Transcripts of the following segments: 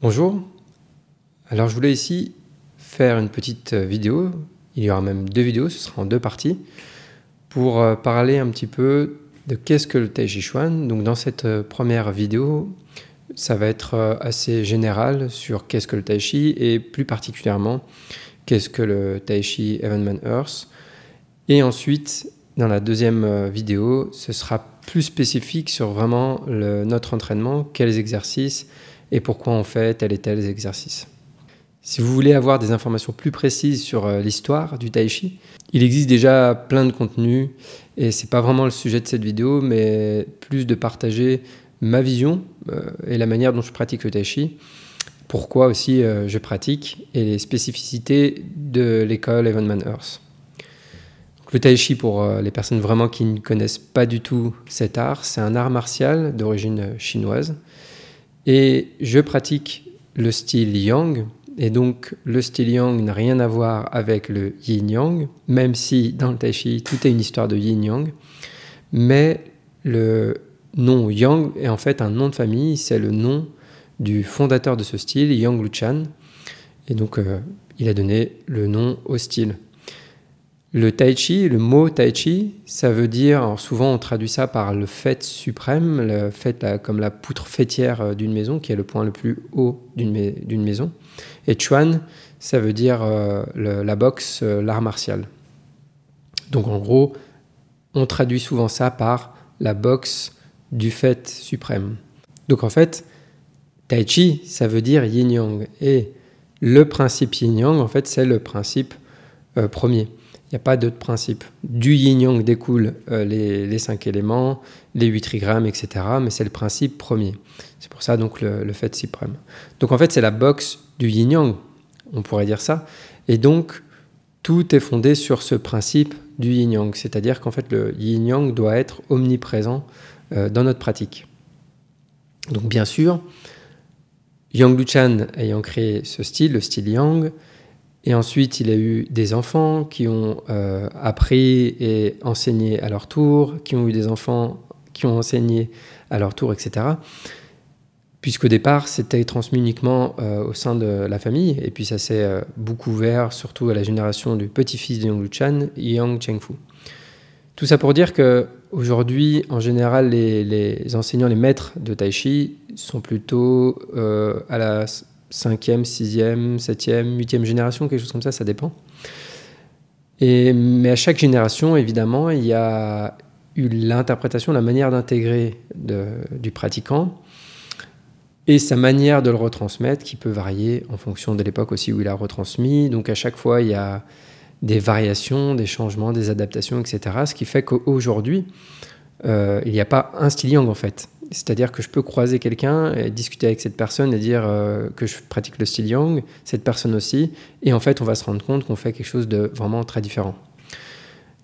Bonjour. Alors je voulais ici faire une petite euh, vidéo. Il y aura même deux vidéos, ce sera en deux parties, pour euh, parler un petit peu de qu'est-ce que le Tai Chi Chuan. Donc dans cette euh, première vidéo, ça va être assez général sur qu'est-ce que le Tai Chi et plus particulièrement qu'est-ce que le Tai Chi Evenman Earth. Et ensuite, dans la deuxième vidéo, ce sera plus spécifique sur vraiment notre entraînement, quels exercices et pourquoi on fait tel et tel exercice. Si vous voulez avoir des informations plus précises sur euh, l'histoire du tai chi, il existe déjà plein de contenus et c'est pas vraiment le sujet de cette vidéo, mais plus de partager ma vision euh, et la manière dont je pratique le tai chi, pourquoi aussi euh, je pratique et les spécificités de l'école Evenman Earth. Le tai chi, pour les personnes vraiment qui ne connaissent pas du tout cet art, c'est un art martial d'origine chinoise et je pratique le style yang. Et donc, le style yang n'a rien à voir avec le yin-yang, même si dans le tai chi, tout est une histoire de yin-yang. Mais le nom yang est en fait un nom de famille, c'est le nom du fondateur de ce style, Yang Luchan. Et donc, euh, il a donné le nom au style. Le tai chi, le mot tai chi, ça veut dire, souvent on traduit ça par le fait suprême, le fait comme la poutre fêtière euh, d'une maison, qui est le point le plus haut d'une maison. Et chuan, ça veut dire euh, la boxe, euh, l'art martial. Donc en gros, on traduit souvent ça par la boxe du fait suprême. Donc en fait, tai chi, ça veut dire yin-yang. Et le principe yin-yang, en fait, c'est le principe premier. Il n'y a pas d'autre principe. Du yin-yang découlent euh, les, cinq éléments, les huit trigrammes, etc. Mais c'est le principe premier. C'est pour ça donc le, fait suprême. Donc en fait, c'est la boxe du yin-yang, on pourrait dire ça. Et donc, tout est fondé sur ce principe du yin-yang. C'est-à-dire qu'en fait, le yin-yang doit être omniprésent euh, dans notre pratique. Donc bien sûr, Yang Luchan ayant créé ce style, le style yang, et ensuite, il a eu des enfants qui ont euh, appris et enseigné à leur tour, qui ont eu des enfants qui ont enseigné à leur tour, etc. Puisqu'au départ, c'était transmis uniquement euh, au sein de la famille, et puis ça s'est euh, beaucoup ouvert, surtout à la génération du petit-fils de Yang Luchan, Yang Chengfu. Tout ça pour dire que aujourd'hui, en général, les, les, enseignants, les maîtres de Tai Chi sont plutôt à la cinquième, sixième, septième, huitième génération, quelque chose comme ça, ça dépend. Et, mais à chaque génération, évidemment, il y a eu l'interprétation, la manière d'intégrer du pratiquant et sa manière de le retransmettre qui peut varier en fonction de l'époque aussi où il a retransmis. Donc à chaque fois, il y a des variations, des changements, des adaptations, etc. Ce qui fait qu'aujourd'hui, euh, il n'y a pas un style yang en fait. C'est-à-dire que je peux croiser quelqu'un et discuter avec cette personne et dire euh, que je pratique le style yang, cette personne aussi, et en fait on va se rendre compte qu'on fait quelque chose de vraiment très différent.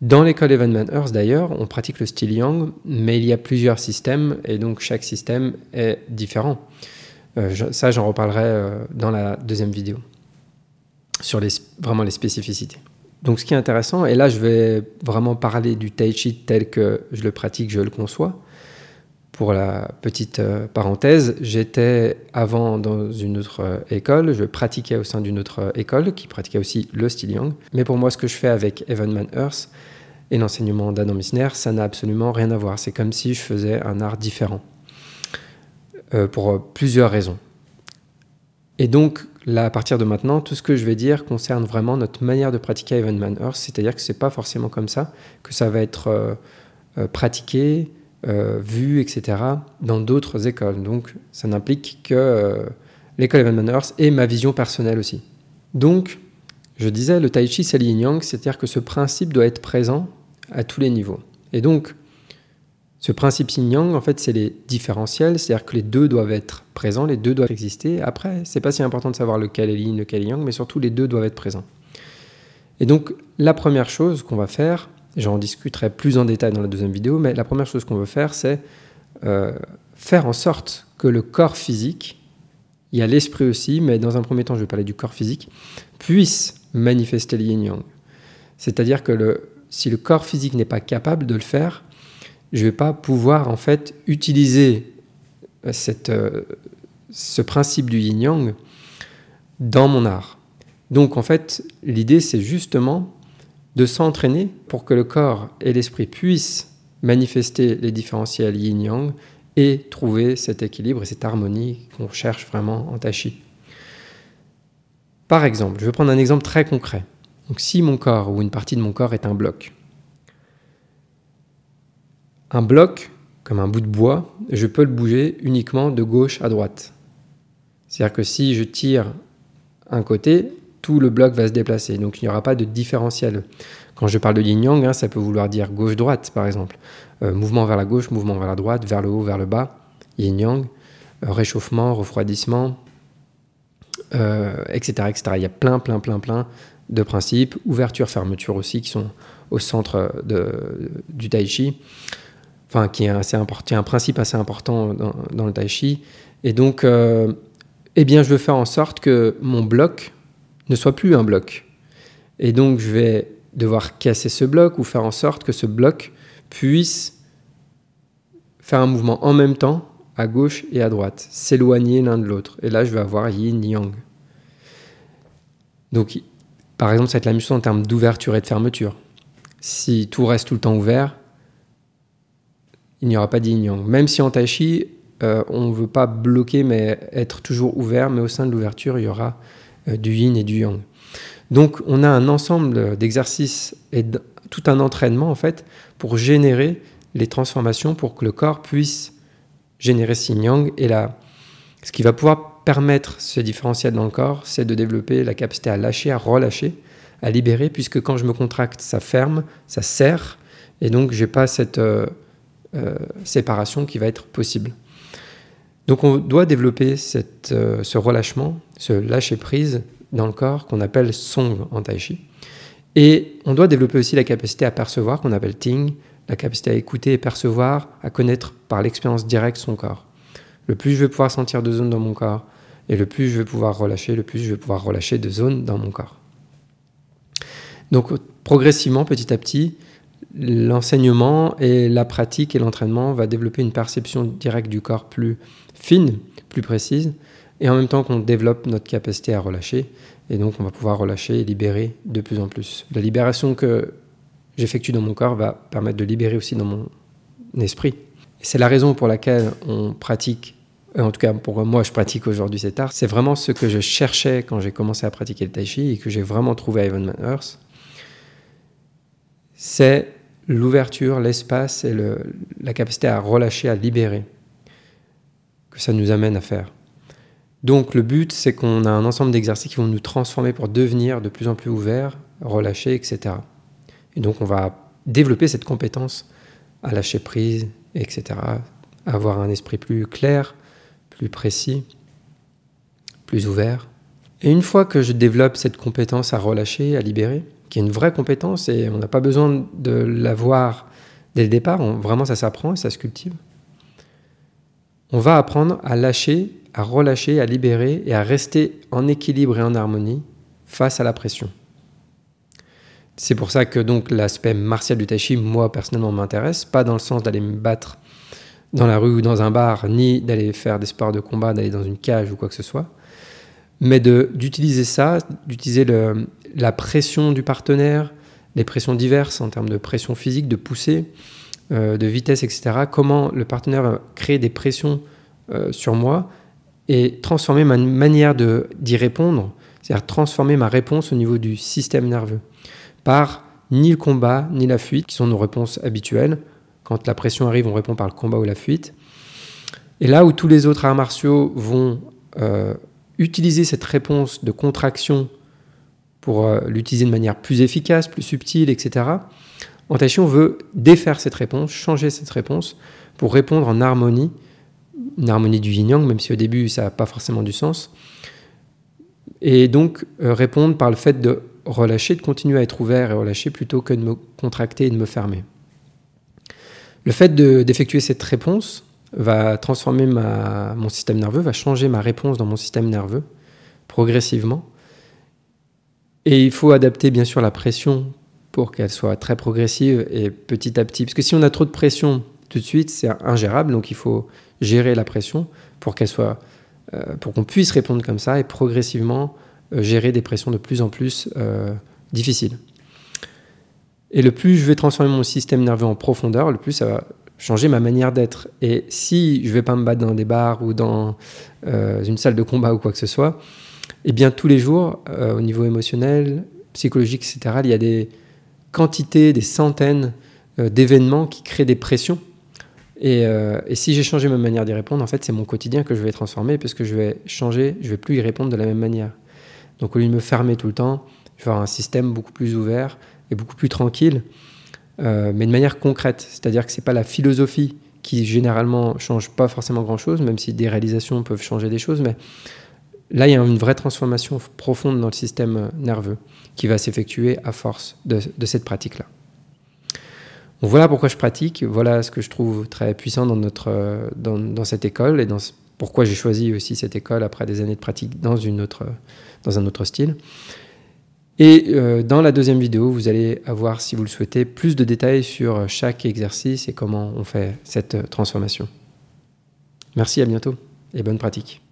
Dans l'école Evenman Earth d'ailleurs, on pratique le style yang, mais il y a plusieurs systèmes et donc chaque système est différent. Euh, ça j'en reparlerai euh, dans la deuxième vidéo, sur les, vraiment les spécificités. Donc ce qui est intéressant, et là je vais vraiment parler du tai chi tel que je le pratique, je le conçois, pour la petite euh, parenthèse, j'étais avant dans une autre euh, école, je pratiquais au sein d'une autre euh, école qui pratiquait aussi le style yang. Mais pour moi, ce que je fais avec Evenman Earth et l'enseignement d'Adam Missner, ça n'a absolument rien à voir. C'est comme si je faisais un art différent. pour plusieurs raisons. Et donc, là, à partir de maintenant, tout ce que je vais dire concerne vraiment notre manière de pratiquer Evenman Earth, c'est-à-dire que c'est pas forcément comme ça que ça va être pratiqué, euh, vu, etc., dans d'autres écoles. Donc, ça n'implique que euh, l'école Evan Manners et ma vision personnelle aussi. Donc, je disais, le tai chi, c'est yin yang, c'est-à-dire que ce principe doit être présent à tous les niveaux. Et donc, ce principe yin yang, en fait, c'est les différentiels, c'est-à-dire que les deux doivent être présents, les deux doivent exister. Après, c'est pas si important de savoir lequel est yin, lequel est yang, mais surtout les deux doivent être présents. Et donc, la première chose qu'on va faire, J'en discuterai plus en détail dans la deuxième vidéo, mais la première chose qu'on veut faire, c'est euh, faire en sorte que le corps physique, il y a l'esprit aussi, mais dans un premier temps, je vais parler du corps physique, puisse manifester le yin-yang. C'est-à-dire que le, si le corps physique n'est pas capable de le faire, je ne vais pas pouvoir en fait utiliser cette, euh, ce principe du yin-yang dans mon art. Donc en fait, l'idée c'est justement de s'entraîner pour que le corps et l'esprit puissent manifester les différentiels yin-yang et trouver cet équilibre et cette harmonie qu'on cherche vraiment en tachi. Par exemple, je vais prendre un exemple très concret. Si mon corps ou une partie de mon corps est un bloc, un bloc, comme un bout de bois, je peux le bouger uniquement de gauche à droite. C'est-à-dire que si je tire un côté, tout le bloc va se déplacer. Donc il n'y aura pas de différentiel. Quand je parle de yin yang, hein, ça peut vouloir dire gauche-droite, par exemple. Euh, mouvement vers la gauche, mouvement vers la droite, vers le haut, vers le bas, yin yang, euh, réchauffement, refroidissement, euh, etc., etc. Il y a plein, plein, plein, plein de principes. Ouverture, fermeture aussi, qui sont au centre du tai chi enfin qui est un principe assez important dans, le tai chi. Et donc, eh bien, je veux faire en sorte que mon bloc ne soit plus un bloc. Et donc, je vais devoir casser ce bloc ou faire en sorte que ce bloc puisse faire un mouvement en même temps à gauche et à droite, s'éloigner l'un de l'autre. Et là, je vais avoir yin-yang. Donc, par exemple, ça va être la même chose en termes d'ouverture et de fermeture. Si tout reste tout le temps ouvert, il n'y aura pas d'yin yang. Même si en tai chi, euh, on ne veut pas bloquer, mais être toujours ouvert, mais au sein de l'ouverture, il y aura du yin et du yang. Donc on a un ensemble d'exercices et tout un entraînement en fait pour générer les transformations pour que le corps puisse générer yin yang et là, ce qui va pouvoir permettre ce différentiel dans le corps, c'est de développer la capacité à lâcher, à relâcher, à libérer, puisque quand je me contracte, ça ferme, ça serre, et donc j'ai pas cette euh, euh, séparation qui va être possible. Donc on doit développer euh, ce relâchement, ce lâcher-prise dans le corps qu'on appelle song en tai chi. Et on doit développer aussi la capacité à percevoir, qu'on appelle ting, la capacité à écouter et percevoir, à connaître par l'expérience directe son corps. Le plus je vais pouvoir sentir de zones dans mon corps, et le plus je vais pouvoir relâcher, le plus je vais pouvoir relâcher de zones dans mon corps. Donc progressivement, petit à petit, l'enseignement et la pratique et l'entraînement va développer une perception directe du corps plus fine, plus précise, et en même temps qu'on développe notre capacité à relâcher, et donc on va pouvoir relâcher et libérer de plus en plus. La libération que j'effectue dans mon corps va permettre de libérer aussi dans mon esprit. C'est la raison pour laquelle on pratique, euh, en tout cas pour moi je pratique aujourd'hui cet art, c'est vraiment ce que je cherchais quand j'ai commencé à pratiquer le tai chi et que j'ai vraiment trouvé à Evan Earth. C'est l'ouverture, l'espace et la capacité à relâcher, à libérer que ça nous amène à faire. Donc le but, c'est qu'on a un ensemble d'exercices qui vont nous transformer pour devenir de plus en plus ouverts, relâchés, etc. Et donc on va développer cette compétence à lâcher prise, etc. Avoir un esprit plus clair, plus précis, plus ouvert. Et une fois que je développe cette compétence à relâcher, à libérer, qui est une vraie compétence et on n'a pas besoin de l'avoir dès le départ. vraiment, ça s'apprend et ça se cultive. On va apprendre à lâcher, à relâcher, à libérer et à rester en équilibre et en harmonie face à la pression. C'est pour ça que donc l'aspect martial du tai chi, moi personnellement, m'intéresse, pas dans le sens d'aller me battre dans la rue ou dans un bar, ni d'aller faire des sports de combat, d'aller dans une cage ou quoi que ce soit, mais d'utiliser ça, d'utiliser la pression du partenaire, les pressions diverses en termes de pression physique, de poussée, euh, de vitesse, etc. Comment le partenaire va créer des pressions euh, sur moi et transformer ma manière d'y répondre, c'est-à-dire transformer ma réponse au niveau du système nerveux par ni le combat ni la fuite, qui sont nos réponses habituelles. Quand la pression arrive, on répond par le combat ou la fuite. Et là où tous les autres arts martiaux vont euh, utiliser cette réponse de contraction pour euh, l'utiliser de manière plus efficace, plus subtile, etc. En Tai Chi, on veut défaire cette réponse, changer cette réponse pour répondre en harmonie, une harmonie du yin-yang, même si au début ça n'a pas forcément du sens. Et donc euh, répondre par le fait de relâcher, de continuer à être ouvert et relâcher plutôt que de me contracter et de me fermer. Le fait d'effectuer cette réponse va transformer mon système nerveux, va changer ma réponse dans mon système nerveux progressivement. Et il faut adapter bien sûr la pression pour qu'elle soit très progressive et petit à petit. Parce que si on a trop de pression tout de suite, c'est ingérable. Donc il faut gérer la pression pour qu'elle soit pour qu'on puisse répondre comme ça et progressivement gérer des pressions de plus en plus difficiles. Et le plus je vais transformer mon système nerveux en profondeur, le plus ça va changer ma manière d'être. Et si je vais pas me battre dans des bars ou dans une salle de combat ou quoi que ce soit, eh bien tous les jours, au niveau émotionnel, psychologique, etc., il y a des quantités, des centaines euh, d'événements qui créent des pressions. Euh, et, si j'ai changé ma manière d'y répondre, en fait, c'est mon quotidien que je vais transformer parce que je vais changer, je vais plus y répondre de la même manière. Donc au lieu de me fermer tout le temps, je vais avoir un système beaucoup plus ouvert et beaucoup plus tranquille, euh, mais de manière concrète. C'est-à-dire que c'est pas la philosophie qui généralement change pas forcément grand-chose, même si des réalisations peuvent changer des choses, mais Là, il y a une vraie transformation profonde dans le système nerveux qui va s'effectuer à force de, cette pratique-là. voilà pourquoi je pratique, voilà ce que je trouve très puissant dans, dans, cette école et pourquoi j'ai choisi aussi cette école après des années de pratique dans, une autre, dans un autre style. Et euh, dans la deuxième vidéo, vous allez avoir, si vous le souhaitez, plus de détails sur chaque exercice et comment on fait cette transformation. Merci, à bientôt et bonne pratique.